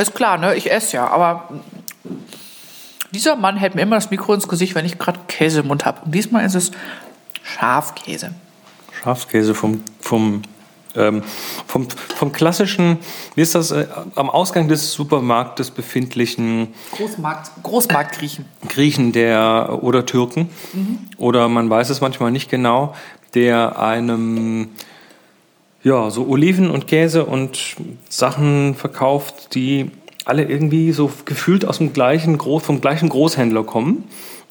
Ist klar, ne? Ich esse ja, aber dieser Mann hält mir immer das Mikro ins Gesicht, wenn ich gerade Käse im Mund habe. Und diesmal ist es Schafkäse. Schafskäse vom, vom, ähm, vom, vom klassischen, wie ist das, äh, am Ausgang des Supermarktes befindlichen Großmarkt, Großmarktgriechen. Griechen der, oder Türken, oder man weiß es manchmal nicht genau, der einem ja, so Oliven und Käse und Sachen verkauft, die alle irgendwie so gefühlt aus dem gleichen, Groß- vom gleichen Großhändler kommen,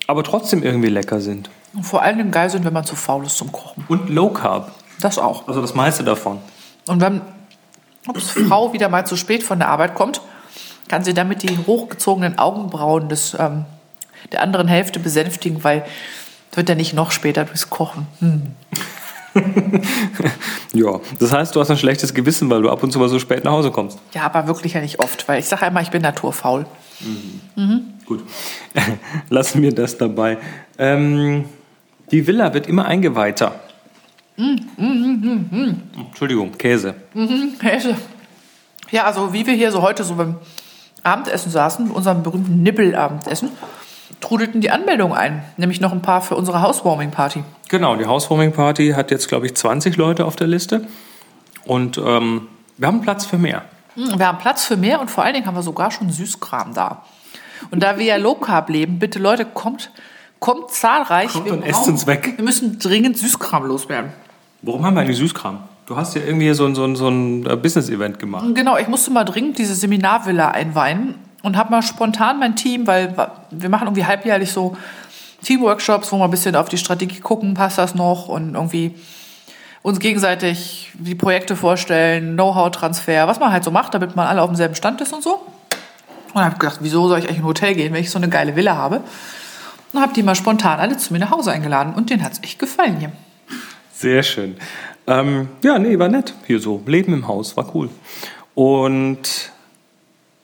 aber trotzdem irgendwie lecker sind. Und vor allen Dingen geil sind, wenn man zu faul ist zum Kochen. Und Low Carb, Das auch. also das meiste davon. Und wenn ups, Frau wieder mal zu spät von der Arbeit kommt, kann sie damit die hochgezogenen Augenbrauen des, ähm, der anderen Hälfte besänftigen, weil wird ja nicht noch später durchs Kochen. Hm. Ja, das heißt, du hast ein schlechtes Gewissen, weil du ab und zu mal so spät nach Hause kommst. Ja, aber wirklich ja nicht oft, weil ich sage einmal, ich bin naturfaul. Gut, lassen wir das dabei. Ähm, die Villa wird immer eingeweihter. Entschuldigung, Käse. Käse. Ja, also wie wir hier so heute so beim Abendessen saßen, unserem berühmten Nibbelabendessen, trudelten die Anmeldungen ein. Nämlich noch ein paar für unsere Housewarming-Party. Genau, die Housewarming Party hat jetzt, glaube ich, 20 Leute auf der Liste. Und ähm, wir haben Platz für mehr. Hm, Wir haben Platz für mehr und vor allen Dingen haben wir sogar schon Süßkram da. Und da wir ja Low Carb leben, bitte Leute, kommt, kommt zahlreich. Kommt Wir und esst uns weg. Wir müssen dringend Süßkram loswerden. Warum haben wir eigentlich Süßkram? Du hast ja irgendwie so ein, so ein, so ein äh, Business-Event gemacht. Genau, ich musste mal dringend diese Seminarvilla einweihen und habe mal spontan mein Team, weil wir machen irgendwie halbjährlich so Teamworkshops, wo wir ein bisschen auf die Strategie gucken, passt das noch und irgendwie uns gegenseitig die Projekte vorstellen, Know-how-Transfer, was man halt so macht, damit man alle auf demselben Stand ist und so. Und habe gedacht, wieso soll ich eigentlich in ein Hotel gehen, wenn ich so eine geile Villa habe? Und habe die mal spontan alle zu mir nach Hause eingeladen und denen hat es echt gefallen hier. Sehr schön. Ähm, ja, nee, war nett. Hier so. Leben im Haus, war cool. Und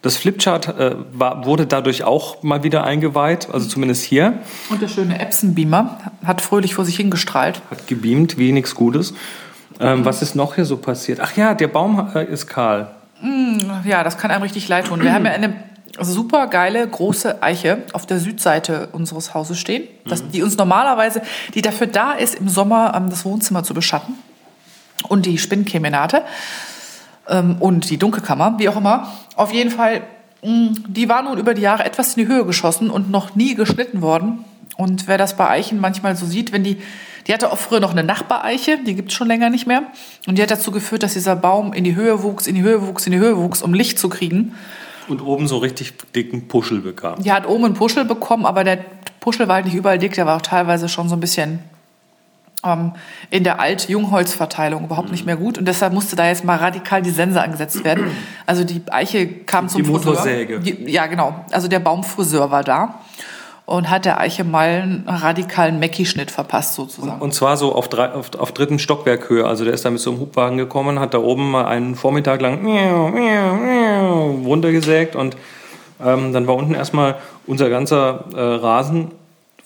das Flipchart äh, war, wurde dadurch auch mal wieder eingeweiht, also zumindest hier. Und der schöne Epson-Beamer hat fröhlich vor sich hingestrahlt. Hat gebeamt, wie nichts Gutes. Ähm, was ist noch hier so passiert? Ach ja, der Baum äh, ist kahl. Ja, das kann einem richtig leid tun. Wir haben ja eine super geile große Eiche auf der Südseite unseres Hauses stehen, das, die uns normalerweise, die dafür da ist, im Sommer ähm, das Wohnzimmer zu beschatten und die Spinnkemenate ähm, und die Dunkelkammer, wie auch immer. Auf jeden Fall, mh, die war nun über die Jahre etwas in die Höhe geschossen und noch nie geschnitten worden. Und wer das bei Eichen manchmal so sieht, wenn die, die hatte auch früher noch eine Nachbareiche, die gibt es schon länger nicht mehr. Und die hat dazu geführt, dass dieser Baum in die Höhe wuchs, in die Höhe wuchs, in die Höhe wuchs, um Licht zu kriegen. Und oben so richtig dicken Puschel bekam. Die hat oben einen Puschel bekommen, aber der Puschel war halt nicht überall dick, der war auch teilweise schon so ein bisschen ähm, in der Alt-Jungholz-Verteilung überhaupt nicht mehr gut. Und deshalb musste da jetzt mal radikal die Sense angesetzt werden. Also die Eiche kam zum Die Motorsäge. Die, ja, genau. Also der Baumfriseur war da und hat der Eiche mal einen radikalen Mecki-Schnitt verpasst sozusagen. Und zwar so auf, drei, auf, auf dritten Stockwerkhöhe. Also der ist da mit so einem Hubwagen gekommen, hat da oben mal einen Vormittag lang miau, miau, miau runtergesägt und ähm, dann war unten erstmal unser ganzer äh, Rasen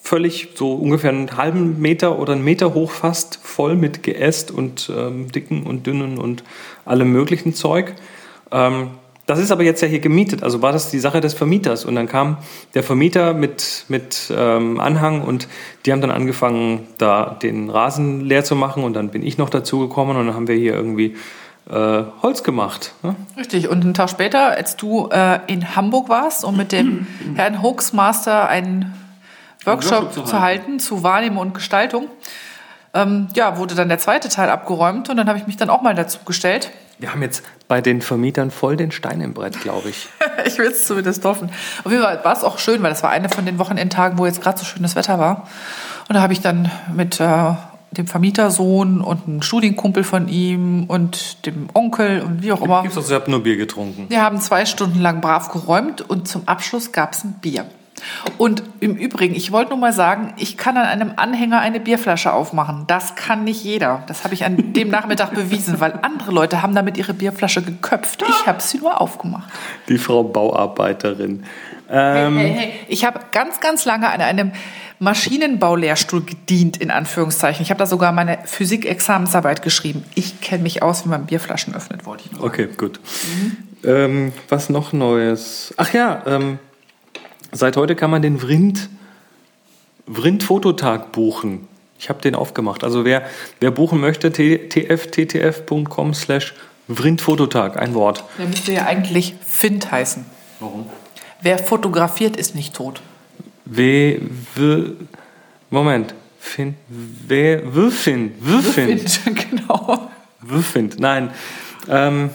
völlig so ungefähr einen halben Meter oder einen Meter hoch fast voll mit Geäst und ähm, dicken und dünnen und allem möglichen Zeug. Ähm, das ist aber jetzt ja hier gemietet, also war das die Sache des Vermieters. Und dann kam der Vermieter mit, mit ähm, Anhang und die haben dann angefangen, da den Rasen leer zu machen. Und dann bin ich noch dazu gekommen und dann haben wir hier irgendwie äh, Holz gemacht. Ne? Richtig. Und einen Tag später, als du äh, in Hamburg warst, um mit dem Herrn Hoaxmaster einen Workshop, Workshop zu zu halten zu Wahrnehmung und Gestaltung, ähm, ja, wurde dann der zweite Teil abgeräumt und dann habe ich mich dann auch mal dazu gestellt. Wir haben jetzt bei den Vermietern voll den Stein im Brett, glaube ich. ich will es zumindest hoffen. Auf jeden Fall war es auch schön, weil das war eine von den Wochenendtagen, wo jetzt gerade so schönes Wetter war. Und da habe ich dann mit äh, dem Vermietersohn und einem Studienkumpel von ihm und dem Onkel und wie auch immer. Gibt's doch, ich habe nur Bier getrunken. Wir haben zwei Stunden lang brav geräumt und zum Abschluss gab es ein Bier. Und im Übrigen, ich wollte nur mal sagen, ich kann an einem Anhänger eine Bierflasche aufmachen. Das kann nicht jeder. Das habe ich an dem Nachmittag bewiesen, weil andere Leute haben damit ihre Bierflasche geköpft. Ich habe sie nur aufgemacht. Die Frau Bauarbeiterin. Hey, Ähm, hey, hey. Ich habe ganz, ganz lange an einem Maschinenbaulehrstuhl gedient, in Anführungszeichen. Ich habe da sogar meine Physik-Examensarbeit geschrieben. Ich kenne mich aus, wie man Bierflaschen öffnet, wollte ich nur. Okay, gut. Ähm, was noch Neues? Ach ja, ähm, seit heute kann man den Vrind, Vrind Fototag buchen. Ich habe den aufgemacht. Also wer, wer buchen möchte, tfttf.com slash Vrind Fototag, ein Wort. Der müsste ja eigentlich Find heißen. Warum? Wer fotografiert, ist nicht tot. W, w, Moment. Fin, wer, Würfin, Würfin. Find, genau. Würfind, nein. Ähm,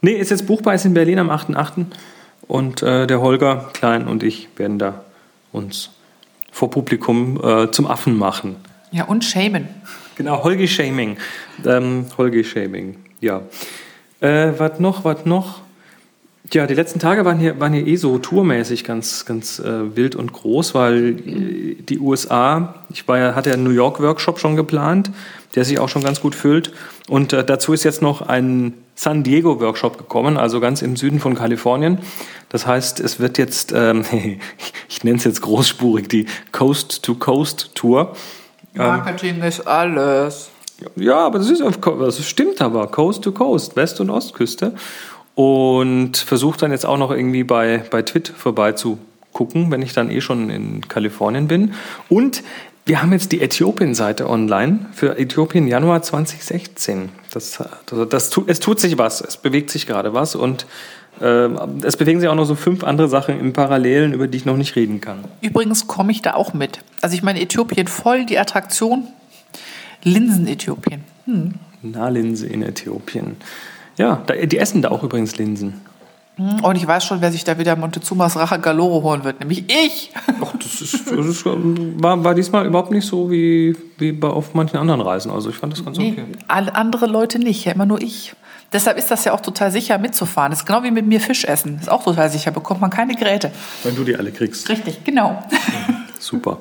nee, ist jetzt buchbar, ist in Berlin am 8.8. Und äh, der Holger Klein und ich werden da uns vor Publikum äh, zum Affen machen. Ja, und Shaman. Genau, Holgi Shaming. Ähm, Holgi Shaming, ja. Äh, was noch, was noch? Ja, die letzten Tage waren hier, waren hier eh so tourmäßig ganz, ganz äh, wild und groß, weil äh, die USA, ich war ja, hatte ja einen New York Workshop schon geplant, der sich auch schon ganz gut füllt. Und äh, dazu ist jetzt noch ein San Diego Workshop gekommen, also ganz im Süden von Kalifornien. Das heißt, es wird jetzt, ähm, ich nenne es jetzt großspurig, die Coast to Coast Tour. Marketing ist alles. Ja, aber das, ist, das stimmt aber. Coast to Coast, West- und Ostküste. Und versuche dann jetzt auch noch irgendwie bei, bei Twit vorbeizugucken, wenn ich dann eh schon in Kalifornien bin. Und wir haben jetzt die Äthiopien-Seite online für Äthiopien Januar 2016. Das, das tut, es tut sich was, es bewegt sich gerade was und äh, es bewegen sich auch noch so fünf andere Sachen im Parallelen, über die ich noch nicht reden kann. Übrigens komme ich da auch mit. Also ich meine, Äthiopien voll die Attraktion. Linsen-Äthiopien. Nahlinse in Äthiopien. Ja, da, die essen da auch übrigens Linsen. Hm, Und ich weiß schon, wer sich da wieder Montezumas Rache Galore holen wird, nämlich ich. Ach, das, ist, das ist, war, war diesmal überhaupt nicht so wie, wie bei, auf manchen anderen Reisen. Also ich fand das ganz Nee, okay. alle andere Leute nicht, ja, immer nur ich. Deshalb ist das ja auch total sicher mitzufahren. Das ist genau wie mit mir Fisch essen. Ist auch total sicher, bekommt man keine Geräte. Wenn du die alle kriegst. Richtig, genau. Super.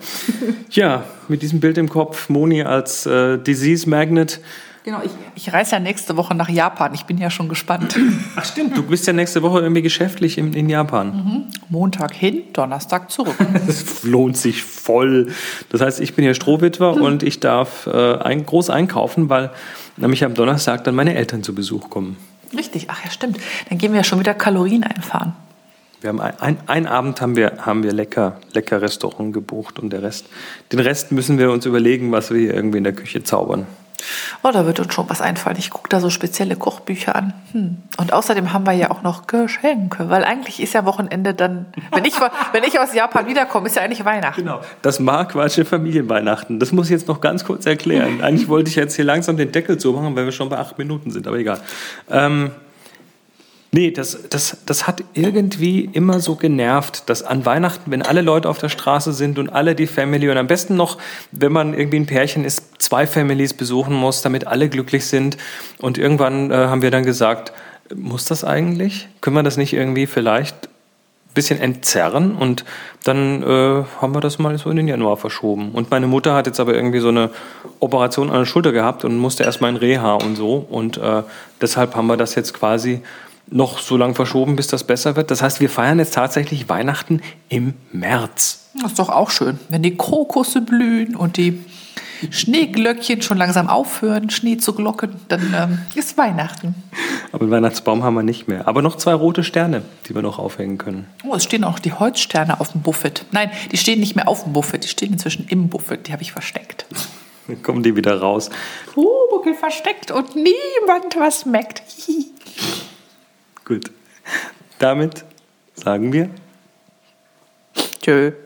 Ja, mit diesem Bild im Kopf, Moni als äh, Disease Magnet. Genau, ich, ich reise ja nächste Woche nach Japan. Ich bin ja schon gespannt. Ach stimmt, du bist ja nächste Woche irgendwie geschäftlich in, in Japan. Montag hin, Donnerstag zurück. Das lohnt sich voll. Das heißt, ich bin ja Strohwitwer und ich darf äh, ein, groß einkaufen, weil nämlich am Donnerstag dann meine Eltern zu Besuch kommen. Richtig, ach ja, stimmt. Dann gehen wir ja schon wieder Kalorien einfahren. Wir haben ein, ein, einen Abend haben wir, haben wir lecker, lecker Restaurant gebucht und der Rest, den Rest müssen wir uns überlegen, was wir hier irgendwie in der Küche zaubern. Oh, da wird uns schon was einfallen. Ich gucke da so spezielle Kochbücher an. Hm. Und außerdem haben wir ja auch noch Geschenke, weil eigentlich ist ja Wochenende dann, wenn ich, wenn ich aus Japan wiederkomme, ist ja eigentlich Weihnachten. Genau. Das marquardsche Familienweihnachten. Das muss ich jetzt noch ganz kurz erklären. Eigentlich wollte ich jetzt hier langsam den Deckel zumachen, weil wir schon bei acht Minuten sind, aber egal. Ähm, nee, das, das, das hat irgendwie immer so genervt, dass an Weihnachten, wenn alle Leute auf der Straße sind und alle die Family und am besten noch, wenn man irgendwie ein Pärchen ist, zwei Families besuchen muss, damit alle glücklich sind. Und irgendwann äh, haben wir dann gesagt, muss das eigentlich? Können wir das nicht irgendwie vielleicht bisschen entzerren und dann äh, haben wir das mal so in den Januar verschoben. Und meine Mutter hat jetzt aber irgendwie so eine Operation an der Schulter gehabt und musste erstmal in Reha und so. Und äh, deshalb haben wir das jetzt quasi noch so lange verschoben, bis das besser wird. Das heißt, wir feiern jetzt tatsächlich Weihnachten im März. Das ist doch auch schön, wenn die Krokusse blühen und die Schneeglöckchen schon langsam aufhören, Schnee zu glocken, dann ähm, ist Weihnachten. Aber einen Weihnachtsbaum haben wir nicht mehr. Aber noch zwei rote Sterne, die wir noch aufhängen können. Oh, es stehen auch die Holzsterne auf dem Buffet. Nein, die stehen nicht mehr auf dem Buffet, die stehen inzwischen im Buffet. Die habe ich versteckt. Dann kommen die wieder raus. Pumuckl versteckt und niemand was merkt. Gut. Damit sagen wir Tschö.